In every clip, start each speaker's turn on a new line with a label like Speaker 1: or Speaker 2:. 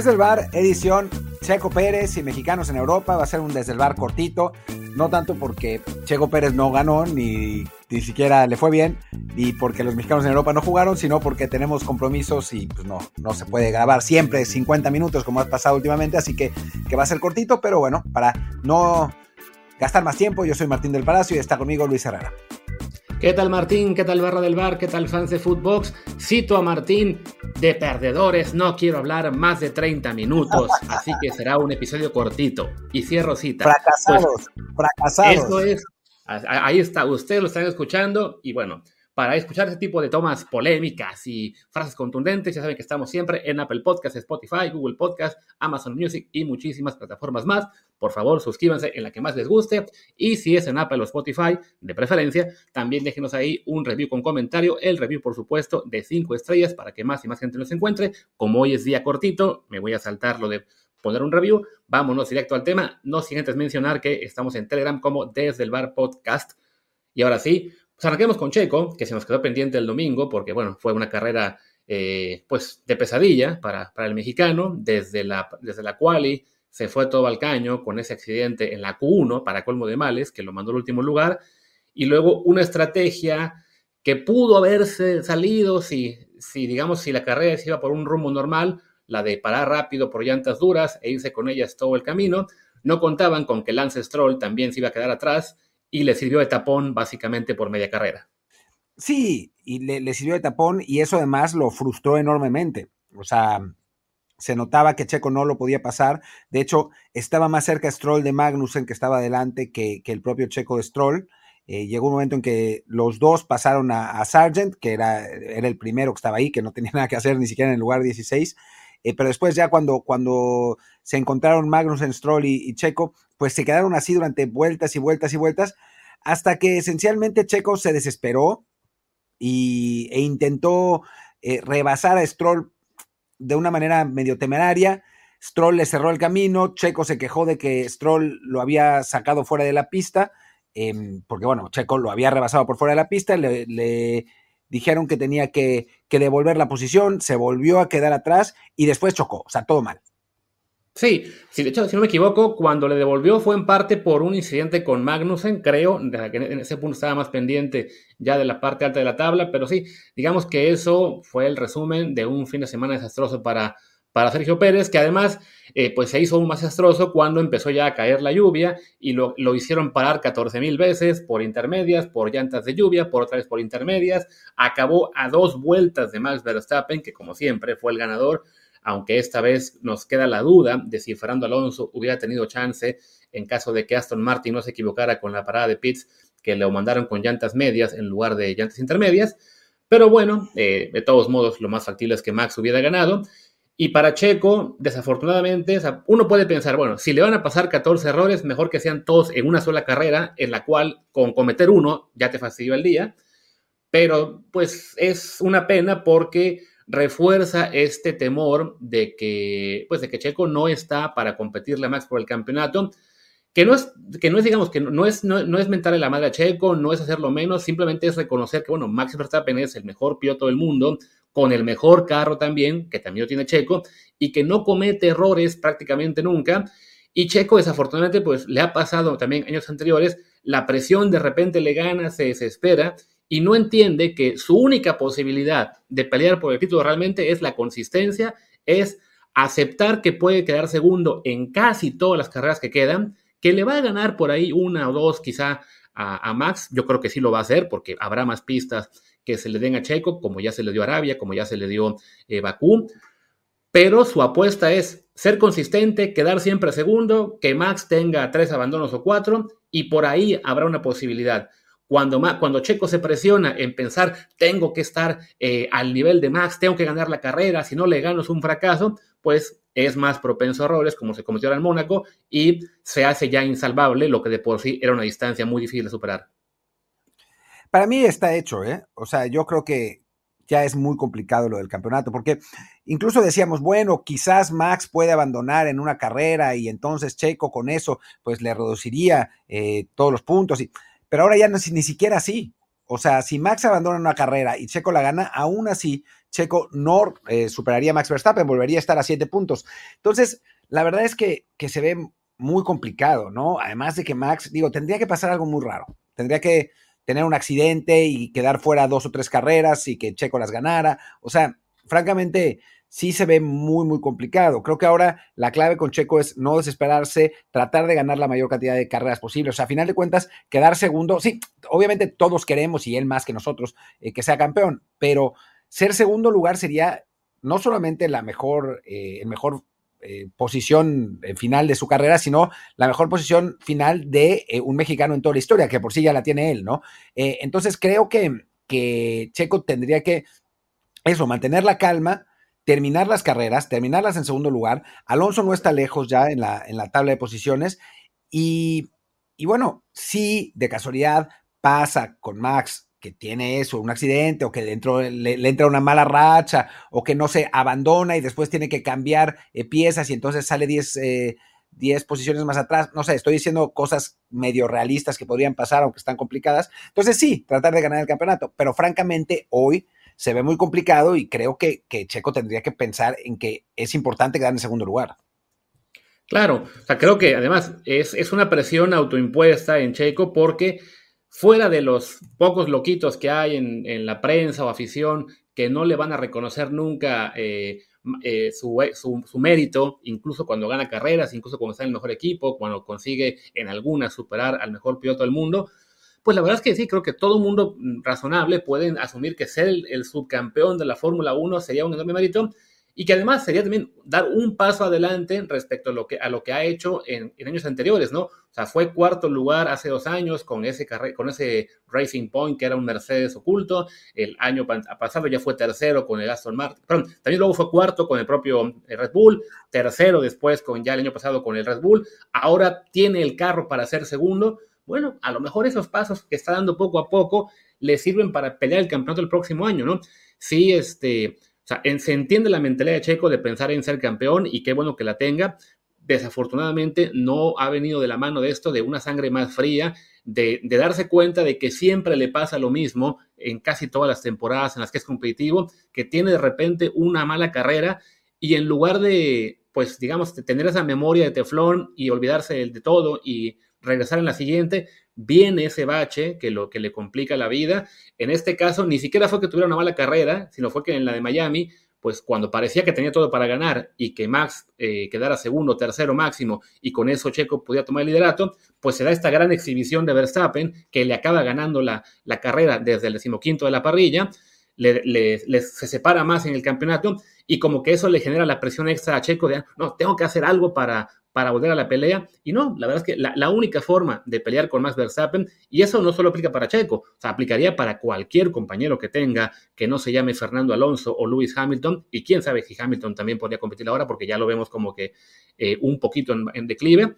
Speaker 1: Desde el bar, edición Checo Pérez y mexicanos en Europa. Va a ser un desde el bar cortito. No tanto porque Checo Pérez no ganó, ni, ni siquiera le fue bien, ni porque los mexicanos en Europa no jugaron, sino porque tenemos compromisos y pues no, no se puede grabar siempre 50 minutos como ha pasado últimamente. Así que, que va a ser cortito, pero bueno, para no gastar más tiempo, yo soy Martín del Palacio y está conmigo Luis Herrera.
Speaker 2: ¿Qué tal Martín? ¿Qué tal Barra del Bar? ¿Qué tal fans de Footbox? Cito a Martín, de perdedores no quiero hablar más de 30 minutos, así que será un episodio cortito. Y cierro cita.
Speaker 1: Fracasados, pues, fracasados.
Speaker 2: Eso es, ahí está, ustedes lo están escuchando y bueno, para escuchar ese tipo de tomas polémicas y frases contundentes, ya saben que estamos siempre en Apple Podcasts, Spotify, Google Podcasts, Amazon Music y muchísimas plataformas más. Por favor, suscríbanse en la que más les guste. Y si es en Apple o Spotify, de preferencia, también déjenos ahí un review con comentario. El review, por supuesto, de 5 estrellas para que más y más gente nos encuentre. Como hoy es día cortito, me voy a saltar lo de poner un review. Vámonos directo al tema. No sin antes mencionar que estamos en Telegram como Desde el Bar Podcast. Y ahora sí, pues arranquemos con Checo, que se nos quedó pendiente el domingo, porque bueno, fue una carrera eh, pues de pesadilla para, para, el mexicano, desde la, desde la quali se fue todo al caño con ese accidente en la Q1 para colmo de males, que lo mandó al último lugar, y luego una estrategia que pudo haberse salido si, si digamos, si la carrera se iba por un rumbo normal, la de parar rápido por llantas duras e irse con ellas todo el camino, no contaban con que Lance Stroll también se iba a quedar atrás y le sirvió de tapón básicamente por media carrera.
Speaker 1: Sí, y le, sirvió de tapón y eso además lo frustró enormemente. O sea, se notaba que Checo no lo podía pasar. De hecho, estaba más cerca Stroll de Magnussen, que estaba adelante, que, el propio Checo de Stroll. Eh, llegó un momento en que los dos pasaron a, Sargent, que era, era, el primero que estaba ahí, que no tenía nada que hacer ni siquiera en el lugar 16. Eh, pero después ya cuando, cuando se encontraron Magnussen, Stroll y, Checo, pues se quedaron así durante vueltas y vueltas y vueltas, hasta que esencialmente Checo se desesperó y, e intentó eh, rebasar a Stroll de una manera medio temeraria. Stroll le cerró el camino, Checo se quejó de que Stroll lo había sacado fuera de la pista, em, porque bueno, Checo lo había rebasado por fuera de la pista, le, dijeron que tenía que, que, devolver la posición, se volvió a quedar atrás y después chocó, o sea, todo mal.
Speaker 2: Sí, sí, de hecho, si no me equivoco, cuando le devolvió fue en parte por un incidente con Magnussen, creo, que en ese punto estaba más pendiente ya de la parte alta de la tabla, pero sí, digamos que eso fue el resumen de un fin de semana desastroso para, para Sergio Pérez, que además eh, pues se hizo aún más desastroso cuando empezó ya a caer la lluvia y lo, lo hicieron parar 14 mil veces por intermedias, por llantas de lluvia, por otra vez por intermedias, acabó a dos vueltas de Max Verstappen, que como siempre fue el ganador, aunque esta vez nos queda la duda de si Fernando Alonso hubiera tenido chance en caso de que Aston Martin no se equivocara con la parada de pits, que lo mandaron con llantas medias en lugar de llantas intermedias. Pero bueno, eh, de todos modos, lo más factible es que Max hubiera ganado. Y para Checo, desafortunadamente, uno puede pensar, bueno, si le van a pasar 14 errores, mejor que sean todos en una sola carrera, en la cual con cometer uno ya te fastidió el día. Pero pues es una pena porque refuerza este temor de que, pues, de que Checo no está para competirle a Max por el campeonato, que no es, que no es digamos, que no es, no, es mentarle la madre a Checo, no es hacerlo menos, simplemente es reconocer que, bueno, Max Verstappen es el mejor piloto del mundo, con el mejor carro también, que también lo tiene Checo, y que no comete errores prácticamente nunca. Y Checo, desafortunadamente, pues le ha pasado también años anteriores, la presión de repente le gana, se desespera y no entiende que su única posibilidad de pelear por el título realmente es la consistencia, es aceptar que puede quedar segundo en casi todas las carreras que quedan, que le va a ganar por ahí una o dos quizá a, Max, yo creo que sí lo va a hacer porque habrá más pistas que se le den a Checo, como ya se le dio a Arabia, como ya se le dio eh, Bakú, pero su apuesta es ser consistente, quedar siempre segundo, que Max tenga tres abandonos o cuatro, y por ahí habrá una posibilidad. Cuando, cuando Checo se presiona en pensar, tengo que estar eh, al nivel de Max, tengo que ganar la carrera, si no le gano es un fracaso, pues es más propenso a errores, como se cometió en Mónaco, y se hace ya insalvable lo que de por sí era una distancia muy difícil de superar.
Speaker 1: Para mí está hecho, ¿eh? O sea, yo creo que ya es muy complicado lo del campeonato, porque incluso decíamos, bueno, quizás Max puede abandonar en una carrera y entonces Checo con eso, pues le reduciría eh, todos los puntos. Y, pero ahora ya no es ni siquiera así. O sea, si Max abandona una carrera y Checo la gana, aún así Checo no eh, superaría a Max Verstappen, volvería a estar a siete puntos. Entonces, la verdad es que, que se ve muy complicado, ¿no? Además de que Max, digo, tendría que pasar algo muy raro. Tendría que tener un accidente y quedar fuera dos o tres carreras y que Checo las ganara. O sea, francamente, sí se ve muy, muy complicado. Creo que ahora la clave con Checo es no desesperarse, tratar de ganar la mayor cantidad de carreras posible. O sea, a final de cuentas, quedar segundo, sí, obviamente todos queremos, y él más que nosotros, eh, que sea campeón, pero ser segundo lugar sería no solamente la mejor, eh, el mejor eh, posición eh, final de su carrera, sino la mejor posición final de eh, un mexicano en toda la historia, que por sí ya la tiene él, ¿no? entonces creo que, que Checo tendría que, eso, mantener la calma, terminar las carreras, terminarlas en segundo lugar. Alonso no está lejos ya en la, en la tabla de posiciones. Y, y bueno, si de casualidad pasa con Max que tiene eso, un accidente, o que dentro le, entra una mala racha, o que no se abandona y después tiene que cambiar eh, piezas y entonces sale 10 eh, posiciones más atrás. No sé, estoy diciendo cosas medio realistas que podrían pasar, aunque están complicadas. Entonces sí, tratar de ganar el campeonato, pero francamente hoy se ve muy complicado y creo que, que Checo tendría que pensar en que es importante quedar en segundo lugar.
Speaker 2: Claro, o sea, creo que además es, es una presión autoimpuesta en Checo porque fuera de los pocos loquitos que hay en, la prensa o afición que no le van a reconocer nunca eh, eh, su, mérito, incluso cuando gana carreras, incluso cuando está en el mejor equipo, cuando consigue en alguna superar al mejor piloto del mundo, pues la verdad es que sí, creo que todo mundo razonable puede asumir que ser el, el subcampeón de la Fórmula 1 sería un enorme mérito y que además sería también dar un paso adelante respecto a lo que, a lo que ha hecho en, años anteriores, ¿no? O sea, fue cuarto lugar hace dos años con ese, con ese Racing Point que era un Mercedes oculto, el año pasado ya fue tercero con el Aston Martin, perdón, también luego fue cuarto con el propio eh, Red Bull, tercero después con ya el año pasado con el Red Bull, ahora tiene el carro para ser segundo, bueno, a lo mejor esos pasos que está dando poco a poco le sirven para pelear el campeonato el próximo año, ¿no? Sí, este sea, se entiende la mentalidad de Checo de pensar en ser campeón y qué bueno que la tenga. Desafortunadamente no ha venido de la mano de esto, de una sangre más fría, de, darse cuenta de que siempre le pasa lo mismo en casi todas las temporadas en las que es competitivo, que tiene de repente una mala carrera y en lugar de, pues digamos, tener esa memoria de teflón y olvidarse de todo y regresar en la siguiente, viene ese bache que lo que le complica la vida. En este caso, ni siquiera fue que tuviera una mala carrera, sino fue que en la de Miami, pues cuando parecía que tenía todo para ganar y que Max eh, quedara segundo, tercero máximo y con eso Checo podía tomar el liderato, pues se da esta gran exhibición de Verstappen que le acaba ganando la, la carrera desde el decimoquinto de la parrilla, le, se separa más en el campeonato y como que eso le genera la presión extra a Checo de, no, tengo que hacer algo para, para volver a la pelea. Y no, la verdad es que la, única forma de pelear con Max Verstappen, y eso no solo aplica para Checo, o aplicaría para cualquier compañero que tenga que no se llame Fernando Alonso o Lewis Hamilton, y quién sabe si Hamilton también podría competir ahora, porque ya lo vemos como que eh, un poquito en, declive.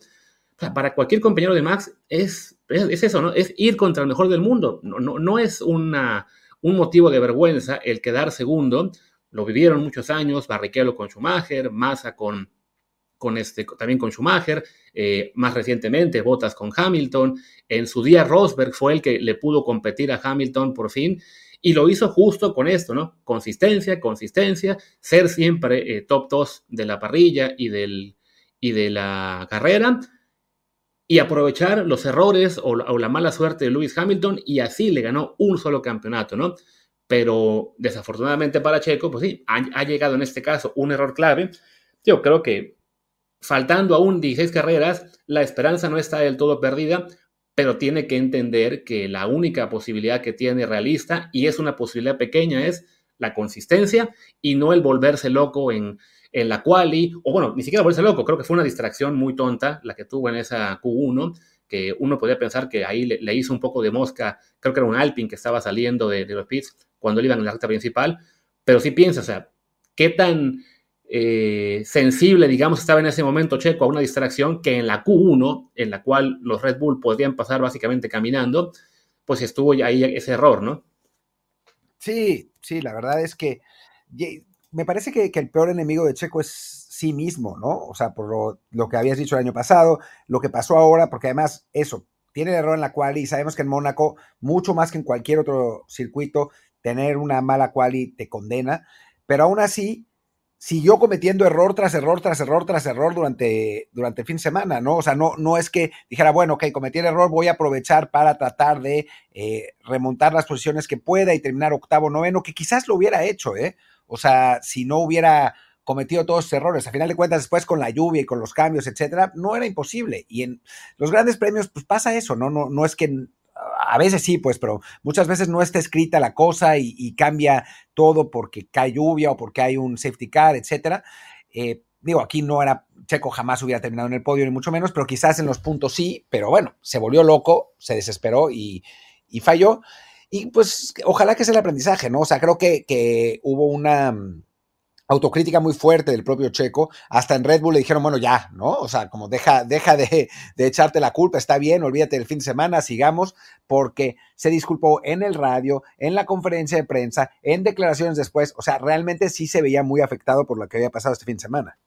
Speaker 2: Para cualquier compañero de Max es, es, eso, ¿no? Es ir contra el mejor del mundo. No, no, no es una, un motivo de vergüenza el quedar segundo. Lo vivieron muchos años, Barrichello con Schumacher, Massa con con este, también con Schumacher, eh, más recientemente Bottas con Hamilton, en su día Rosberg fue el que le pudo competir a Hamilton por fin, y lo hizo justo con esto, ¿no? Consistencia, consistencia, ser siempre eh, top 2 de la parrilla y, del, y de la carrera, y aprovechar los errores o la, mala suerte de Lewis Hamilton, y así le ganó un solo campeonato, ¿no? Pero desafortunadamente para Checo, pues sí, ha, ha llegado en este caso un error clave. Yo creo que faltando aún 16 carreras, la esperanza no está del todo perdida, pero tiene que entender que la única posibilidad que tiene realista, y es una posibilidad pequeña, es la consistencia y no el volverse loco en, en la quali, o bueno, ni siquiera volverse loco, creo que fue una distracción muy tonta la que tuvo en esa Q1, que uno podría pensar que ahí le, hizo un poco de mosca, creo que era un Alpine que estaba saliendo de, los pits cuando él iba en la recta principal, pero sí piensa, o sea, qué tan eh, sensible, digamos, estaba en ese momento Checo a una distracción que en la Q1, en la cual los Red Bull podrían pasar básicamente caminando, pues estuvo ahí ese error, ¿no?
Speaker 1: Sí, sí, la verdad es que me parece que, el peor enemigo de Checo es sí mismo, ¿no? O sea, por lo, que habías dicho el año pasado, lo que pasó ahora, porque además eso, tiene el error en la cual y sabemos que en Mónaco, mucho más que en cualquier otro circuito, tener una mala quali te condena, pero aún así siguió cometiendo error tras error tras error tras error durante, durante el fin de semana, ¿no? O sea, no, no es que dijera, bueno, ok, cometí el error, voy a aprovechar para tratar de eh, remontar las posiciones que pueda y terminar octavo, noveno, que quizás lo hubiera hecho, ¿eh? O sea, si no hubiera cometido todos esos errores. A final de cuentas, después con la lluvia y con los cambios, etcétera, no era imposible. Y en los grandes premios, pues pasa eso, ¿no? No, no es que a veces sí, pues, pero muchas veces no está escrita la cosa y, cambia todo porque cae lluvia o porque hay un safety car, etcétera. Eh, digo, aquí no era, Checo jamás hubiera terminado en el podio, ni mucho menos, pero quizás en los puntos sí, pero bueno, se volvió loco, se desesperó y, falló. Y pues ojalá que sea el aprendizaje, ¿no? O sea, creo que, que hubo una autocrítica muy fuerte del propio Checo. Hasta en Red Bull le dijeron, bueno, ya, ¿no? O sea, como deja, deja de, echarte la culpa, está bien, olvídate del fin de semana, sigamos, porque se disculpó en el radio, en la conferencia de prensa, en declaraciones después. O sea, realmente sí se veía muy afectado por lo que había pasado este fin de semana.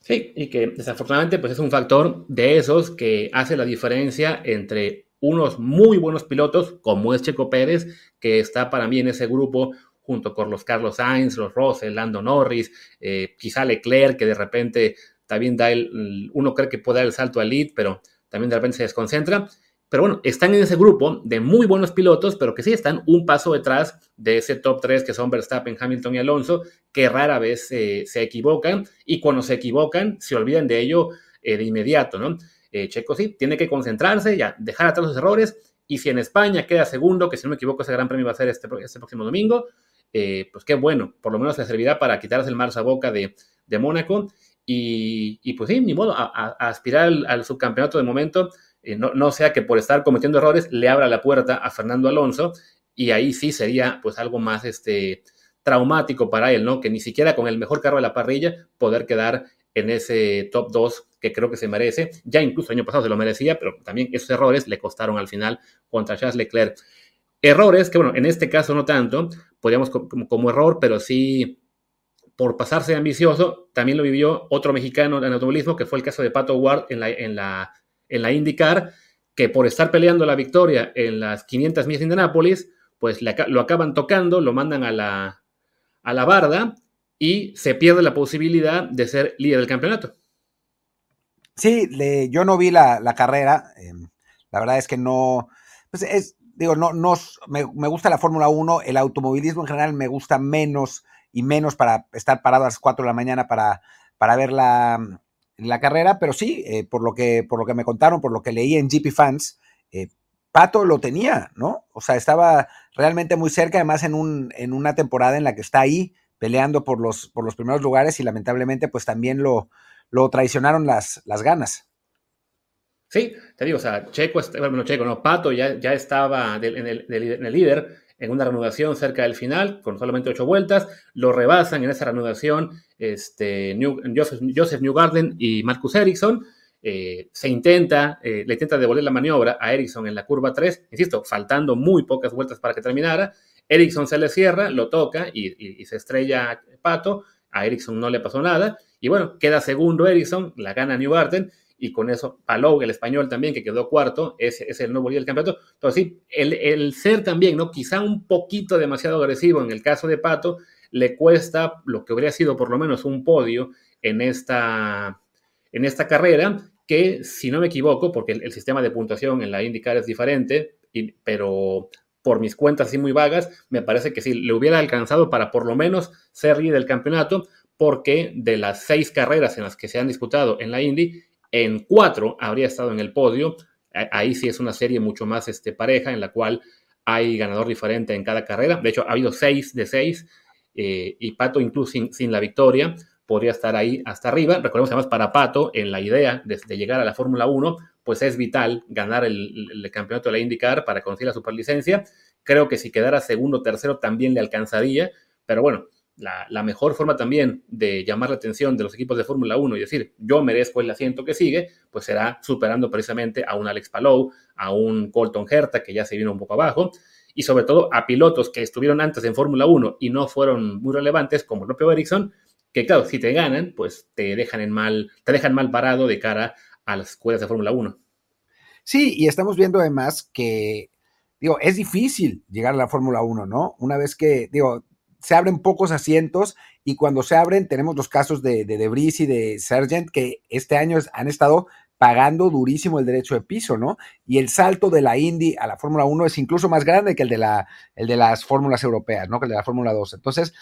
Speaker 2: Sí, y que desafortunadamente pues es un factor de esos que hace la diferencia entre unos muy buenos pilotos, como es Checo Pérez, que está para mí en ese grupo junto con los Carlos Sainz, los Russell, Lando Norris, eh, quizá Leclerc, que de repente también da el, uno cree que puede dar el salto al lead, pero también de repente se desconcentra. Pero bueno, están en ese grupo de muy buenos pilotos, pero que sí están un paso detrás de ese top 3 que son Verstappen, Hamilton y Alonso, que rara vez se equivocan y cuando se equivocan se olvidan de ello eh, de inmediato, ¿no? Eh, Checo sí, tiene que concentrarse, ya, dejar atrás los errores y si en España queda segundo, que si no me equivoco ese gran premio va a ser este, este próximo domingo, eh, pues qué bueno, por lo menos le servirá para quitarse el mar a boca de, de Mónaco. Y, pues sí, ni modo, a, aspirar al, subcampeonato de momento, eh, no, sea que por estar cometiendo errores le abra la puerta a Fernando Alonso, y ahí sí sería pues algo más este, traumático para él, ¿no? Que ni siquiera con el mejor carro de la parrilla poder quedar en ese top 2 que creo que se merece. Ya incluso el año pasado se lo merecía, pero también esos errores le costaron al final contra Charles Leclerc. Errores que, bueno, en este caso no tanto, podríamos como, como error, pero sí por pasarse ambicioso, también lo vivió otro mexicano en automovilismo, que fue el caso de Pato Ward en la, en la, en la IndyCar, que por estar peleando la victoria en las 500 millas de Indianápolis, pues lo acaban tocando, lo mandan a la, a la barda y se pierde la posibilidad de ser líder del campeonato.
Speaker 1: Sí, yo no vi la, carrera, em, la verdad es que no, pues es, digo, no, no me, gusta la Fórmula 1, el automovilismo en general me gusta menos y menos para estar parado a las 4 de la mañana para, para ver la, carrera, pero sí, eh, por, lo que, por lo que me contaron, por lo que leí en GP Fans, eh, Pato lo tenía, ¿no? O sea, estaba realmente muy cerca, además en, un, en una temporada en la que está ahí peleando por los, por los primeros lugares y lamentablemente pues también lo, lo traicionaron las, las ganas.
Speaker 2: Sí, te digo, o sea, Checo, bueno, Checo, no, Pato ya, ya estaba en, el, líder en una reanudación cerca del final, con solamente ocho vueltas, lo rebasan en esa reanudación este, Joseph, Newgarden y Marcus Ericsson, eh, se intenta, eh, le intenta devolver la maniobra a Ericsson en la curva 3, insisto, faltando muy pocas vueltas para que terminara, Ericsson se le cierra, lo toca y, se estrella Pato, a Ericsson no le pasó nada, y bueno, queda segundo Ericsson, la gana Newgarden, y con eso Palou, el español también, que quedó cuarto, es, es el nuevo líder del campeonato. Entonces, sí, el, ser también, ¿no? Quizá un poquito demasiado agresivo en el caso de Pato, le cuesta lo que habría sido por lo menos un podio en esta, en esta carrera, que si no me equivoco, porque el, sistema de puntuación en la IndyCar es diferente, pero por mis cuentas así muy vagas, me parece que sí, le hubiera alcanzado para por lo menos ser líder del campeonato, porque de las seis carreras en las que se han disputado en la Indy, en cuatro habría estado en el podio. Ahí sí es una serie mucho más este, pareja en la cual hay ganador diferente en cada carrera. De hecho, ha habido seis de seis eh, y Pato incluso sin, la victoria podría estar ahí hasta arriba. Recordemos además para Pato, en la idea de, llegar a la Fórmula 1, pues es vital ganar el, campeonato de la IndyCar para conseguir la superlicencia. Creo que si quedara segundo o tercero también le alcanzaría, pero bueno, la, mejor forma también de llamar la atención de los equipos de Fórmula 1 y decir, yo merezco el asiento que sigue, pues será superando precisamente a un Alex Palou, a un Colton Herta, que ya se vino un poco abajo, y sobre todo a pilotos que estuvieron antes en Fórmula 1 y no fueron muy relevantes, como el propio Ericsson, que claro, si te ganan, pues te dejan en mal, te dejan mal parado de cara a las escuelas de Fórmula 1.
Speaker 1: Sí, y estamos viendo además que, digo, es difícil llegar a la Fórmula 1, ¿no? Una vez que, digo, se abren pocos asientos y cuando se abren tenemos los casos de, de Debris y de Sargent que este año han estado pagando durísimo el derecho de piso, ¿no? Y el salto de la Indy a la Fórmula 1 es incluso más grande que el de, la, el de las fórmulas europeas, ¿no? Que el de la Fórmula 2. Entonces,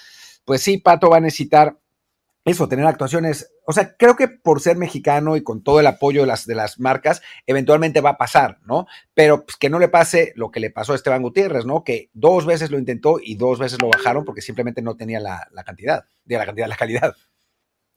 Speaker 1: pues sí, Pato va a necesitar eso, tener actuaciones. O sea, creo que por ser mexicano y con todo el apoyo de las, de las marcas, eventualmente va a pasar, ¿no? Pero pues, que no le pase lo que le pasó a Esteban Gutiérrez, ¿no? Que dos veces lo intentó y dos veces lo bajaron porque simplemente no tenía la, la cantidad, de la cantidad, la calidad.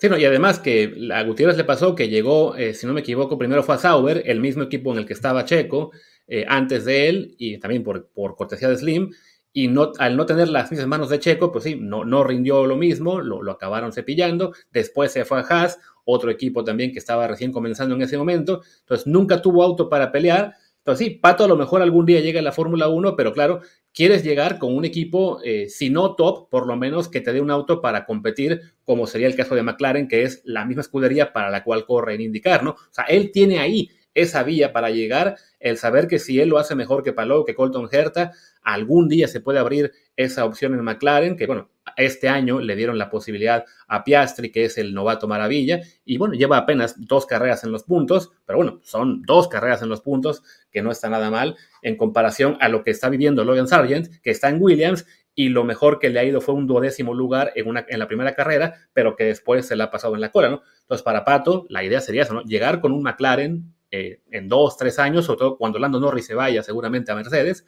Speaker 2: Sí, no, y además que a Gutiérrez le pasó que llegó, eh, si no me equivoco, primero fue a Sauber, el mismo equipo en el que estaba Checo, eh, antes de él, y también por, por cortesía de Slim, y no, al no tener las mismas manos de Checo, pues sí, no, no rindió lo mismo, lo, lo, acabaron cepillando, después se fue a Haas, otro equipo también que estaba recién comenzando en ese momento, entonces nunca tuvo auto para pelear, entonces sí, Pato a lo mejor algún día llega a la Fórmula 1, pero claro, quieres llegar con un equipo, eh, si no top, por lo menos que te dé un auto para competir, como sería el caso de McLaren, que es la misma escudería para la cual corre en indicar, ¿no? O sea, él tiene ahí esa vía para llegar, el saber que si él lo hace mejor que Palou, que Colton Herta, algún día se puede abrir esa opción en McLaren, que bueno, este año le dieron la posibilidad a Piastri, que es el novato maravilla, y bueno, lleva apenas dos carreras en los puntos, pero bueno, son dos carreras en los puntos, que no está nada mal en comparación a lo que está viviendo Logan Sargent, que está en Williams, y lo mejor que le ha ido fue un duodécimo lugar en, una, en la primera carrera, pero que después se le ha pasado en la cola, ¿no? Entonces, para Pato, la idea sería eso, ¿no? Llegar con un McLaren eh, en dos, tres años, sobre todo cuando Lando Norris se vaya seguramente a Mercedes,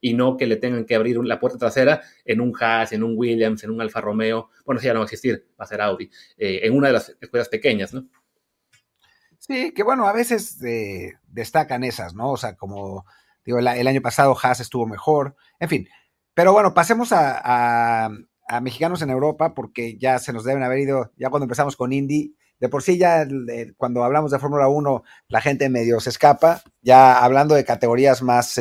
Speaker 2: y no que le tengan que abrir la puerta trasera en un Haas, en un Williams, en un Alfa Romeo, bueno, si ya no va a existir, va a ser Audi, eh, en una de las escuelas pequeñas, ¿no?
Speaker 1: Sí, que bueno, a veces eh, destacan esas, ¿no? O sea, como digo, el, año pasado Haas estuvo mejor, en fin. Pero bueno, pasemos a, a, mexicanos en Europa, porque ya se nos deben haber ido, ya cuando empezamos con Indy, de por sí ya eh, cuando hablamos de Fórmula 1, la gente medio se escapa, ya hablando de categorías más,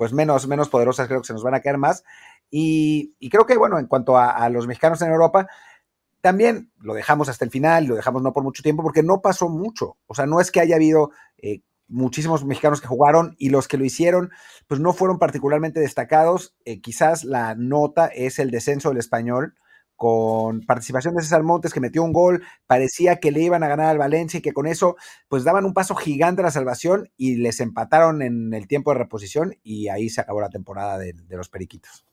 Speaker 1: pues menos, menos poderosas, creo que se nos van a caer más. Y, creo que, bueno, en cuanto a, a, los mexicanos en Europa, también lo dejamos hasta el final, lo dejamos no por mucho tiempo, porque no pasó mucho. O sea, no es que haya habido eh, muchísimos mexicanos que jugaron y los que lo hicieron, pues no fueron particularmente destacados. Eh, quizás la nota es el descenso del español con participación de César Montes que metió un gol, parecía que le iban a ganar al Valencia y que con eso pues daban un paso gigante a la salvación y les empataron en el tiempo de reposición y ahí se acabó la temporada de, los Periquitos.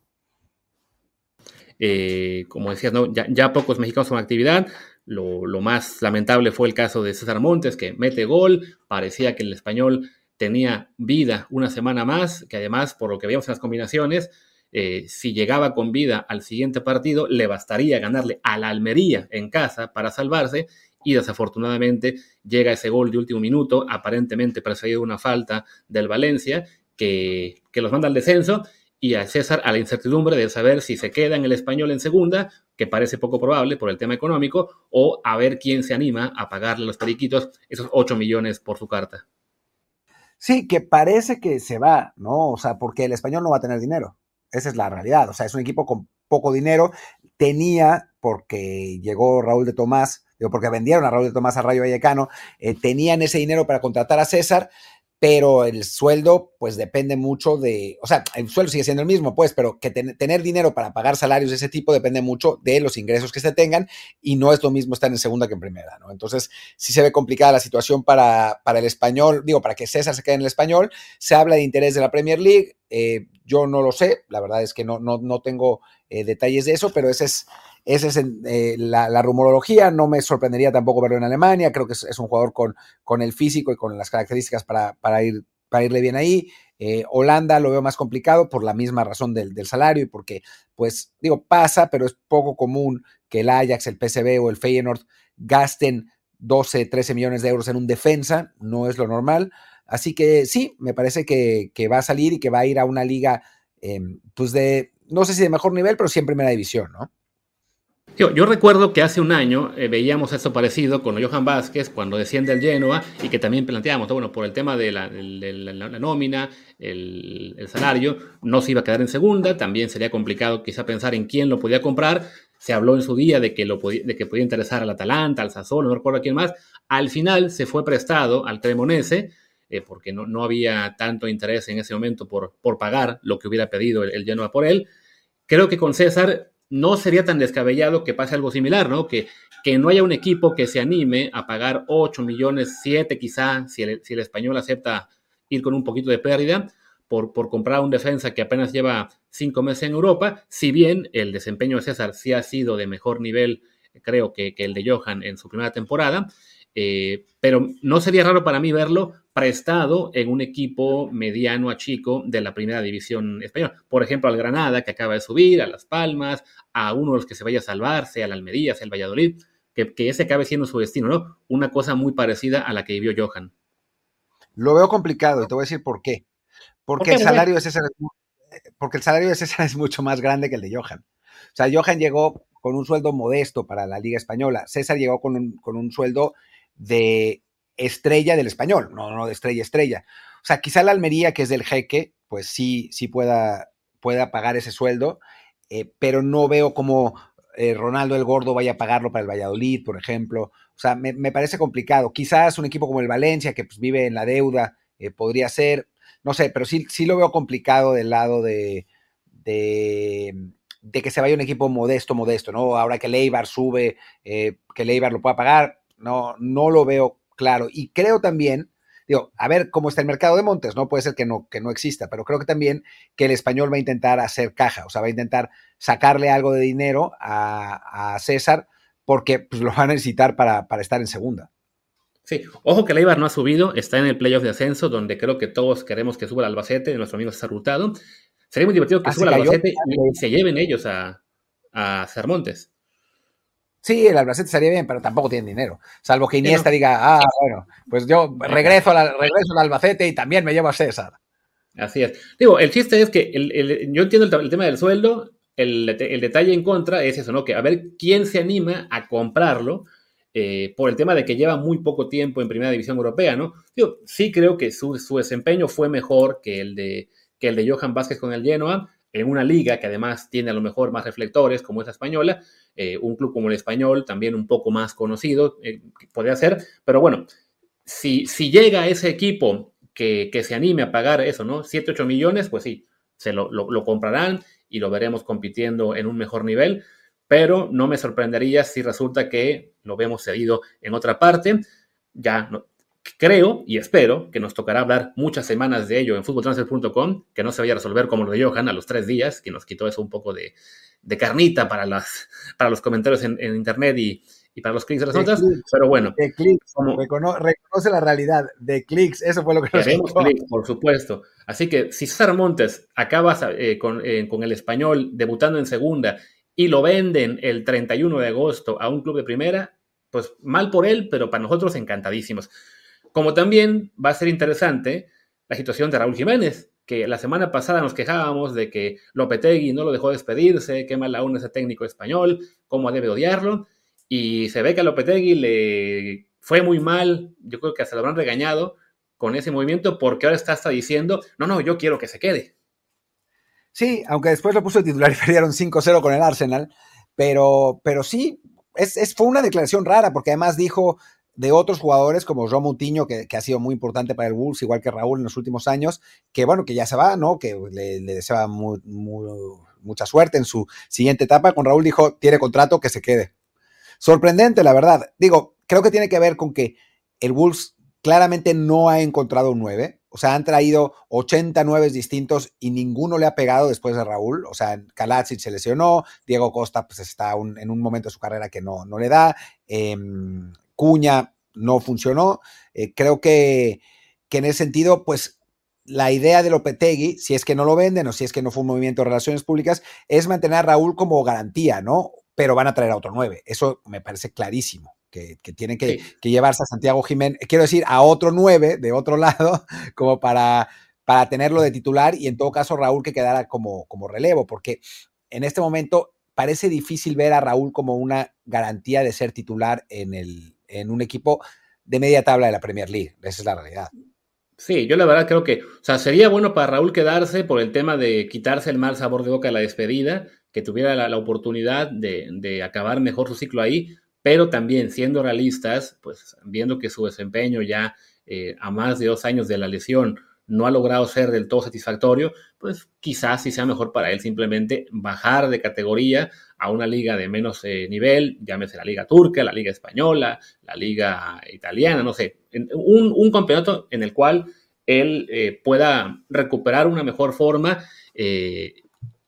Speaker 2: Eh, como decías, ¿no? ya, ya, pocos mexicanos con actividad. Lo, lo, más lamentable fue el caso de César Montes, que mete gol. Parecía que el español tenía vida una semana más, que además, por lo que veíamos en las combinaciones, eh, si llegaba con vida al siguiente partido, le bastaría ganarle a la Almería en casa para salvarse. Y desafortunadamente llega ese gol de último minuto, aparentemente perseguido una falta del Valencia, que, que los manda al descenso y a César a la incertidumbre de saber si se queda en el español en segunda, que parece poco probable por el tema económico, o a ver quién se anima a pagarle a los periquitos esos 8 millones por su carta.
Speaker 1: Sí, que parece que se va, ¿no? O sea, porque el español no va a tener dinero. Esa es la realidad. O sea, es un equipo con poco dinero. Tenía, porque llegó Raúl de Tomás, digo, porque vendieron a Raúl de Tomás a Rayo Vallecano, eh, tenían ese dinero para contratar a César, pero el sueldo pues depende mucho de, o sea, el sueldo sigue siendo el mismo, pues, pero que ten, tener dinero para pagar salarios de ese tipo depende mucho de los ingresos que se tengan y no es lo mismo estar en segunda que en primera, ¿no? Entonces, sí se ve complicada la situación para, para el español, digo, para que César se quede en el español, se habla de interés de la Premier League, eh, yo no lo sé, la verdad es que no, no, no tengo eh, detalles de eso, pero ese es, esa es eh, la, rumorología. No me sorprendería tampoco verlo en Alemania. Creo que es, un jugador con, con, el físico y con las características para, para, ir, para irle bien ahí. Eh, Holanda lo veo más complicado por la misma razón del, del, salario y porque, pues, digo, pasa, pero es poco común que el Ajax, el PSV o el Feyenoord gasten 12, 13 millones de euros en un defensa. No es lo normal. Así que sí, me parece que, que va a salir y que va a ir a una liga, eh, pues de, no sé si de mejor nivel, pero sí en primera división, ¿no?
Speaker 2: Yo, recuerdo que hace un año eh, veíamos esto parecido con Johan Vázquez cuando desciende el Genoa y que también planteábamos, bueno, por el tema de la, nómina, el, salario, no se iba a quedar en segunda, también sería complicado quizá pensar en quién lo podía comprar. Se habló en su día de que, lo podía, que podía interesar al Atalanta, al Sassuolo, no recuerdo a quién más. Al final se fue prestado al Cremonese eh, porque no, no, había tanto interés en ese momento por, por pagar lo que hubiera pedido el, el Genoa por él. Creo que con César no sería tan descabellado que pase algo similar, ¿no? Que, que no haya un equipo que se anime a pagar 8 millones, 7 quizá, si el, si el español acepta ir con un poquito de pérdida, por, por, comprar un defensa que apenas lleva cinco meses en Europa, si bien el desempeño de César sí ha sido de mejor nivel, creo que, que el de Johan en su primera temporada, eh, pero no sería raro para mí verlo prestado en un equipo mediano a chico de la primera división española. Por ejemplo, al Granada, que acaba de subir, a Las Palmas, a uno de los que se vaya a salvar, sea al Almería, sea el Valladolid, que, que ese acabe siendo su destino, ¿no? Una cosa muy parecida a la que vivió Johan.
Speaker 1: Lo veo complicado y te voy a decir por qué. Porque ¿Por qué, el salario de César porque el salario de César es mucho más grande que el de Johan. O sea, Johan llegó con un sueldo modesto para la Liga Española. César llegó con un, con un sueldo de estrella del español, no, no de estrella estrella. O sea, quizá la Almería, que es del jeque, pues sí, sí pueda, pueda pagar ese sueldo, eh, pero no veo cómo eh, Ronaldo el Gordo vaya a pagarlo para el Valladolid, por ejemplo. O sea, me, me parece complicado. Quizás un equipo como el Valencia, que pues, vive en la deuda, eh, podría ser, no sé, pero sí, sí lo veo complicado del lado de, de, de, que se vaya un equipo modesto, modesto, ¿no? Ahora que Leibar sube, que Leibar lo pueda pagar, no, no lo veo claro. Y creo también, digo, a ver cómo está el mercado de Montes, ¿no? Puede ser que no, que no exista, pero creo que también que el español va a intentar hacer caja, o sea, va a intentar sacarle algo de dinero a, a César porque pues, lo van a necesitar para, para estar en segunda.
Speaker 2: Sí, ojo que Leibar no ha subido, está en el playoff de ascenso, donde creo que todos queremos que suba el Albacete, nuestro amigo César Hurtado. Sería muy divertido que ah, suba el Albacete y, y, se lleven ellos a, a Cermontes.
Speaker 1: Sí, el Albacete estaría bien, pero tampoco tienen dinero. Salvo que Iniesta diga, ah, bueno, pues yo regreso, la, regreso al Albacete y también me llevo a César.
Speaker 2: Así es. Digo, el chiste es que el, el, yo entiendo el, el, tema del sueldo, el, el, detalle en contra es eso, ¿no? Que a ver quién se anima a comprarlo eh, por el tema de que lleva muy poco tiempo en Primera División Europea, ¿no? Digo, sí creo que su, su desempeño fue mejor que el, de, que el de Johan Vázquez con el Genoa, en una liga que además tiene a lo mejor más reflectores, como es la española, eh, un club como el español, también un poco más conocido, eh, podría ser, pero bueno, si, si llega ese equipo que, que, se anime a pagar eso, ¿no? 7, 8 millones, pues sí, se lo, lo, lo comprarán y lo veremos compitiendo en un mejor nivel, pero no me sorprendería si resulta que lo vemos cedido en otra parte. Ya no, creo y espero que nos tocará hablar muchas semanas de ello en futboltransfer.com, que no se vaya a resolver como lo de Johan a los tres días, que nos quitó eso un poco de, de carnita para, las, para los comentarios en, en internet y, y, para los clics de las notas, pero bueno.
Speaker 1: De clics, como, recono, reconoce la realidad, de clics, eso fue lo que nos
Speaker 2: Queremos clics, por supuesto. Así que si César Montes acaba eh, con, eh, con el español debutando en segunda y lo venden el 31 de agosto a un club de primera, pues mal por él, pero para nosotros encantadísimos. Como también va a ser interesante la situación de Raúl Jiménez, que la semana pasada nos quejábamos de que Lopetegui no lo dejó despedirse, qué mal aún ese técnico español, cómo debe odiarlo, y se ve que a Lopetegui le fue muy mal, yo creo que hasta lo habrán regañado con ese movimiento, porque ahora está hasta diciendo, no, no, yo quiero que se quede.
Speaker 1: Sí, aunque después lo puso de titular y perdieron 5-0 con el Arsenal, pero, pero sí, fue una declaración rara, porque además dijo de otros jugadores como Ron Moutinho, que, ha sido muy importante para el Wolves, igual que Raúl en los últimos años, que bueno, que ya se va, ¿no? Que le, le deseaba muy, mucha suerte en su siguiente etapa. Con Raúl dijo, tiene contrato, que se quede. Sorprendente, la verdad. Digo, creo que tiene que ver con que el Wolves claramente no ha encontrado un 9. O sea, han traído 89 distintos y ninguno le ha pegado después de Raúl. O sea, Kalacic se lesionó, Diego Costa pues está en un momento de su carrera que no, no le da, eh, Cuña no funcionó. Eh, creo que, que, en ese sentido, pues la idea de Lopetegui, si es que no lo venden o si es que no fue un movimiento de relaciones públicas, es mantener a Raúl como garantía, ¿no? Pero van a traer a otro 9. Eso me parece clarísimo que, que tienen que, sí. que, llevarse a Santiago Jiménez, quiero decir, a otro 9 de otro lado, como para, para tenerlo de titular y en todo caso Raúl que quedara como, como relevo, porque en este momento parece difícil ver a Raúl como una garantía de ser titular en, el, en un equipo de media tabla de la Premier League. Esa es la realidad.
Speaker 2: Sí, yo la verdad creo que, o sea, sería bueno para Raúl quedarse por el tema de quitarse el mal sabor de boca de la despedida, que tuviera la, oportunidad de, de, acabar mejor su ciclo ahí, pero también siendo realistas, pues viendo que su desempeño ya eh, a más de dos años de la lesión no ha logrado ser del todo satisfactorio, pues quizás sí sea mejor para él simplemente bajar de categoría a una liga de menos eh, nivel, llámese la liga turca, la liga española, la liga italiana, no sé, un, campeonato en el cual él eh, pueda recuperar una mejor forma eh,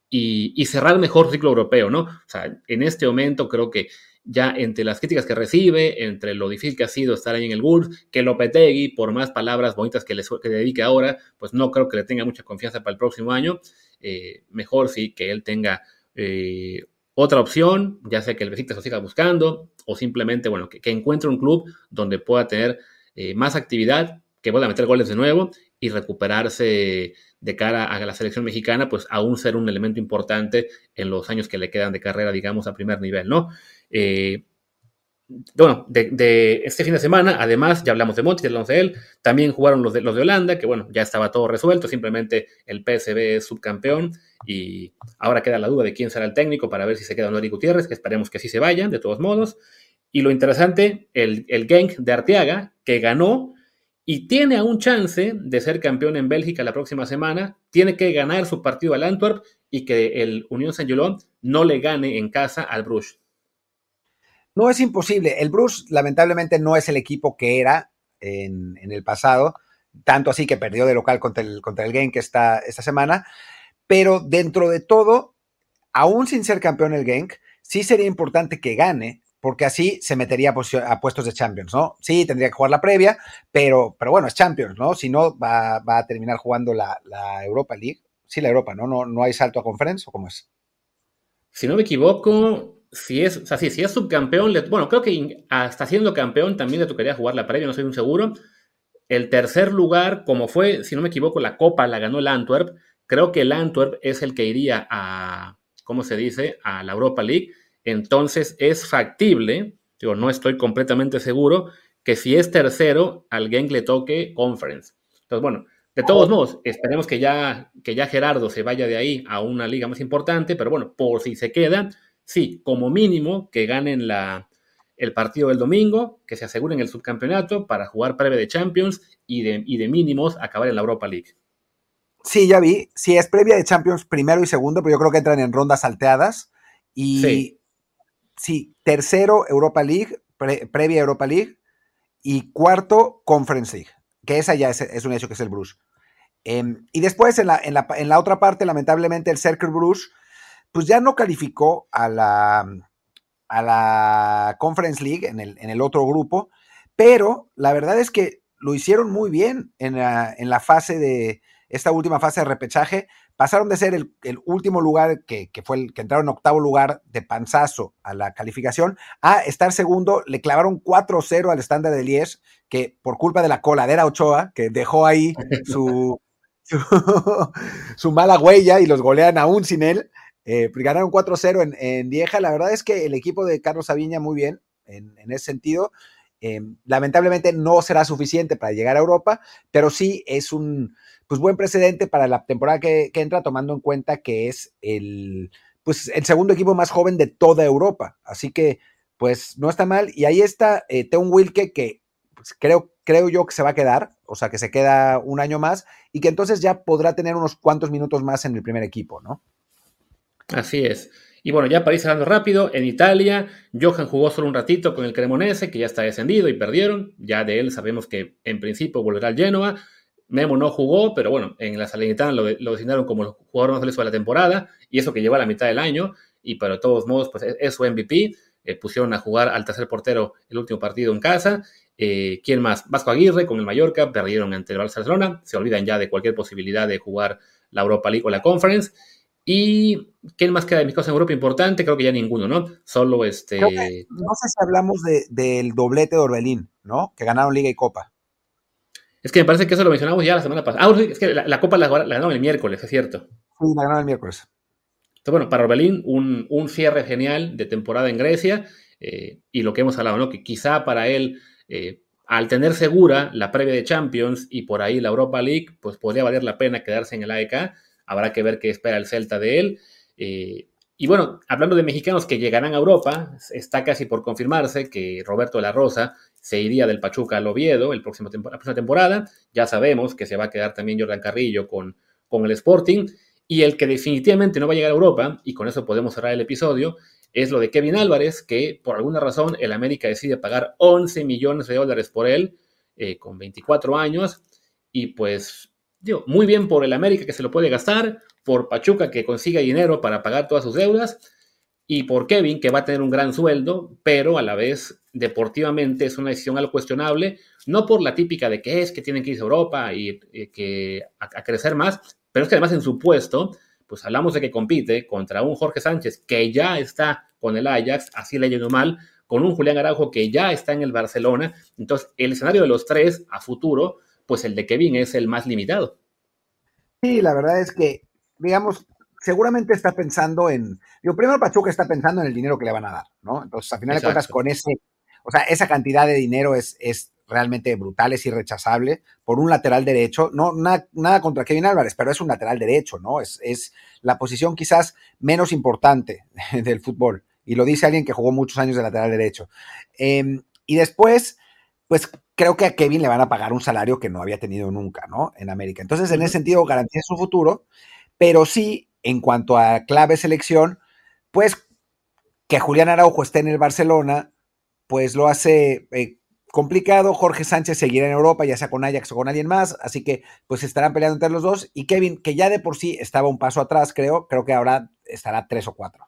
Speaker 2: y, cerrar mejor ciclo europeo, ¿no? O sea, en este momento creo que ya entre las críticas que recibe, entre lo difícil que ha sido estar ahí en el Wolves, que Lopetegui, por más palabras bonitas que le, dedique ahora, pues no creo que le tenga mucha confianza para el próximo año. Eh, mejor sí que él tenga eh, otra opción, ya sea que el Besiktas lo siga buscando, o simplemente, bueno, que, encuentre un club donde pueda tener eh, más actividad, que pueda meter goles de nuevo y recuperarse de cara a la selección mexicana, pues aún ser un elemento importante en los años que le quedan de carrera, digamos, a primer nivel, ¿no? Eh, bueno, de, este fin de semana, además, ya hablamos de Monti, hablamos de él, también jugaron los de, los de Holanda, que bueno, ya estaba todo resuelto, simplemente el PSV es subcampeón y ahora queda la duda de quién será el técnico para ver si se queda Nori Gutiérrez, que esperemos que sí se vayan, de todos modos. Y lo interesante, el, el Genk de Arteaga, que ganó y tiene aún chance de ser campeón en Bélgica la próxima semana, tiene que ganar su partido al Antwerp y que el Unión Saint-Gilloise no le gane en casa al Bruges.
Speaker 1: No es imposible. El Bruce, lamentablemente, no es el equipo que era en, el pasado, tanto así que perdió de local contra el, contra Genk esta, esta semana. Pero dentro de todo, aún sin ser campeón el Genk, sí sería importante que gane, porque así se metería a, puestos de Champions, ¿no? Sí, tendría que jugar la previa, pero, pero bueno, es Champions, ¿no? Si no, va, a terminar jugando la, la, Europa League. Sí, la Europa, ¿no? ¿no? ¿No hay salto a conference o cómo es?
Speaker 2: Si no me equivoco, si es, o sea, si, es subcampeón, bueno, creo que hasta siendo campeón también le tocaría jugar la previa, no soy un seguro. El tercer lugar, como fue, si no me equivoco, la Copa la ganó el Antwerp. Creo que el Antwerp es el que iría a, ¿cómo se dice?, a la Europa League. Entonces es factible, digo, no estoy completamente seguro, que si es tercero, al alguien le toque Conference. Entonces, bueno, de todos modos, esperemos que ya, que ya Gerardo se vaya de ahí a una liga más importante, pero bueno, por si se queda, sí, como mínimo que ganen la, el partido del domingo, que se aseguren el subcampeonato para jugar previa de Champions y de, de mínimos acabar en la Europa League.
Speaker 1: Sí, ya vi. Sí, es previa de Champions primero y segundo, pero yo creo que entran en rondas salteadas. Y sí, tercero Europa League, previa Europa League. Y cuarto Conference League, que esa ya es, un hecho que es el Bruce. Em, y después en la, en, la, en la, otra parte, lamentablemente, el Cercle Bruce pues ya no calificó a la, a la Conference League en el, en el otro grupo, pero la verdad es que lo hicieron muy bien en la, fase de, esta última fase de repechaje, pasaron de ser el, último lugar, que, fue el que entraron en octavo lugar de panzazo a la calificación, a estar segundo, le clavaron 4-0 al estándar de Lies, que por culpa de la coladera Ochoa, que dejó ahí su, su, mala huella y los golean aún sin él, eh, pues, ganaron 4-0 en, en, Lieja. La verdad es que el equipo de Carlos Sabiña muy bien en, ese sentido. Em, lamentablemente no será suficiente para llegar a Europa, pero sí es un pues, buen precedente para la temporada que, entra, tomando en cuenta que es el, pues, el segundo equipo más joven de toda Europa. Así que, pues no está mal. Y ahí está eh, Wilke, que pues, creo, creo yo que se va a quedar, o sea, que se queda un año más y que entonces ya podrá tener unos cuantos minutos más en el primer equipo, ¿no?
Speaker 2: Así es. Y bueno, ya para ir cerrando rápido, en Italia, Johan jugó solo un ratito con el Cremonese, que ya está descendido y perdieron. Ya de él sabemos que en principio volverá al Genoa. Memo no jugó, pero bueno, en la Salernitana lo, lo designaron como el jugador más valioso de la temporada, y eso que lleva la mitad del año, y pero de todos modos, pues es, su MVP. Eh, pusieron a jugar al tercer portero el último partido en casa. Eh, ¿Quién más? Vasco Aguirre con el Mallorca, perdieron ante el Barcelona, se olvidan ya de cualquier posibilidad de jugar la Europa League o la Conference. ¿Y quién más queda de mis cosas en Europa importante? Creo que ya ninguno, ¿no? Solo este.
Speaker 1: no sé si hablamos del doblete de Orbelín, ¿no? Que ganaron Liga y Copa.
Speaker 2: Es que me parece que eso lo mencionamos ya la semana pasada. Ah, es que la, Copa la, ganaron el miércoles, es cierto.
Speaker 1: Sí, la ganaron el miércoles.
Speaker 2: Entonces, bueno, para Orbelín, un, cierre genial de temporada en Grecia. Eh, y lo que hemos hablado, ¿no? Que quizá para él, eh, al tener segura la previa de Champions y por ahí la Europa League, pues podría valer la pena quedarse en el AEK Habrá que ver qué espera el Celta de él. Eh, Y bueno, hablando de mexicanos que llegarán a Europa, está casi por confirmarse que Roberto de la Rosa se iría del Pachuca al Oviedo el próximo la próxima temporada. Ya sabemos que se va a quedar también Jordan Carrillo con, con el Sporting. Y el que definitivamente no va a llegar a Europa, y con eso podemos cerrar el episodio, es lo de Kevin Álvarez, que por alguna razón el América decide pagar 11 millones de dólares por él, eh, con 24 años, y pues, digo, muy bien por el América que se lo puede gastar, por Pachuca que consiga dinero para pagar todas sus deudas, y por Kevin que va a tener un gran sueldo, pero a la vez deportivamente es una decisión algo cuestionable, no por la típica de que es que tienen que irse a Europa y, que a crecer más, pero es que además en su puesto pues hablamos de que compite contra un Jorge Sánchez que ya está con el Ajax, así le yendo mal, con un Julián Araujo que ya está en el Barcelona. Entonces, el escenario de los tres a futuro, pues el de Kevin es el más limitado.
Speaker 1: Sí, la verdad es que, digamos, seguramente está pensando en. Digo, primero Pachuca está pensando en el dinero que le van a dar, ¿no? Entonces, a final de cuentas, con ese. O sea, esa cantidad de dinero es, es realmente brutal, es irrechazable por un lateral derecho. No, nada, contra Kevin Álvarez, pero es un lateral derecho, ¿no? Es, es la posición quizás menos importante del fútbol. Y lo dice alguien que jugó muchos años de lateral derecho. Em, y después, pues creo que a Kevin le van a pagar un salario que no había tenido nunca, ¿no? En América. Entonces, en ese sentido, garantiza su futuro, pero sí, en cuanto a clave selección, pues que Julián Araujo esté en el Barcelona, pues lo hace eh, complicado. Jorge Sánchez seguirá en Europa, ya sea con Ajax o con alguien más, así que pues estarán peleando entre los dos. Y Kevin, que ya de por sí estaba un paso atrás, creo, creo que ahora estará tres o cuatro.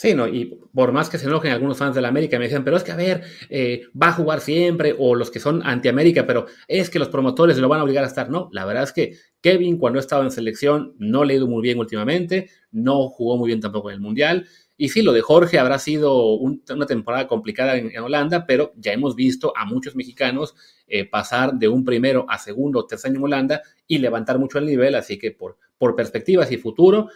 Speaker 2: Sí, no, y por más que se enojen algunos fans de la América, me dicen, pero es que a ver, eh, va a jugar siempre, o los que son anti-América, pero es que los promotores lo van a obligar a estar. No, la verdad es que Kevin, cuando ha estado en selección, no le ha ido muy bien últimamente, no jugó muy bien tampoco en el Mundial. Y sí, lo de Jorge habrá sido una temporada complicada en, Holanda, pero ya hemos visto a muchos mexicanos eh, pasar de un primero a segundo o tercer año en Holanda y levantar mucho el nivel, así que por, por perspectivas y futuro,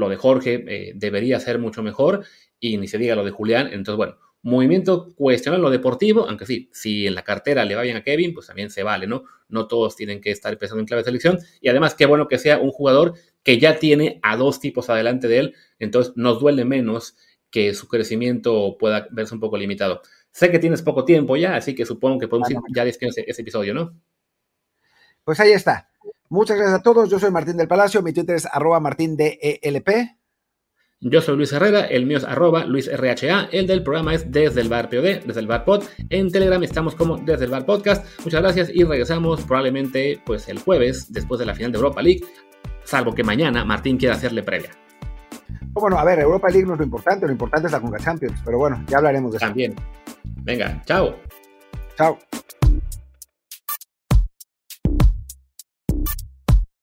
Speaker 2: lo de Jorge eh, debería ser mucho mejor y ni se diga lo de Julián. Entonces, bueno, movimiento cuestionar lo deportivo, aunque sí, si en la cartera le va bien a Kevin, pues también se vale, ¿no? No todos tienen que estar pensando en clave de selección. Y además, qué bueno que sea un jugador que ya tiene a dos tipos adelante de él, entonces nos duele menos que su crecimiento pueda verse un poco limitado. Sé que tienes poco tiempo ya, así que supongo que podemos ir ya despidiendo ese, episodio, ¿no?
Speaker 1: Pues ahí está. Muchas gracias a todos. Yo soy Martín del Palacio. Mi Twitter es arroba martindelp.
Speaker 2: Yo soy Luis Herrera, el mío es arroba LuisRHA, el del programa es Desde el Bar POD, Desde el Bar Pod. En Telegram estamos como Desde el Bar Podcast. Muchas gracias y regresamos probablemente pues el jueves después de la final de Europa League salvo que mañana Martín quiera hacerle previa.
Speaker 1: Bueno, a ver, Europa League no es lo importante, lo importante es la Conga Champions, pero bueno, ya hablaremos de
Speaker 2: eso. También. Venga, chao.
Speaker 1: Chao.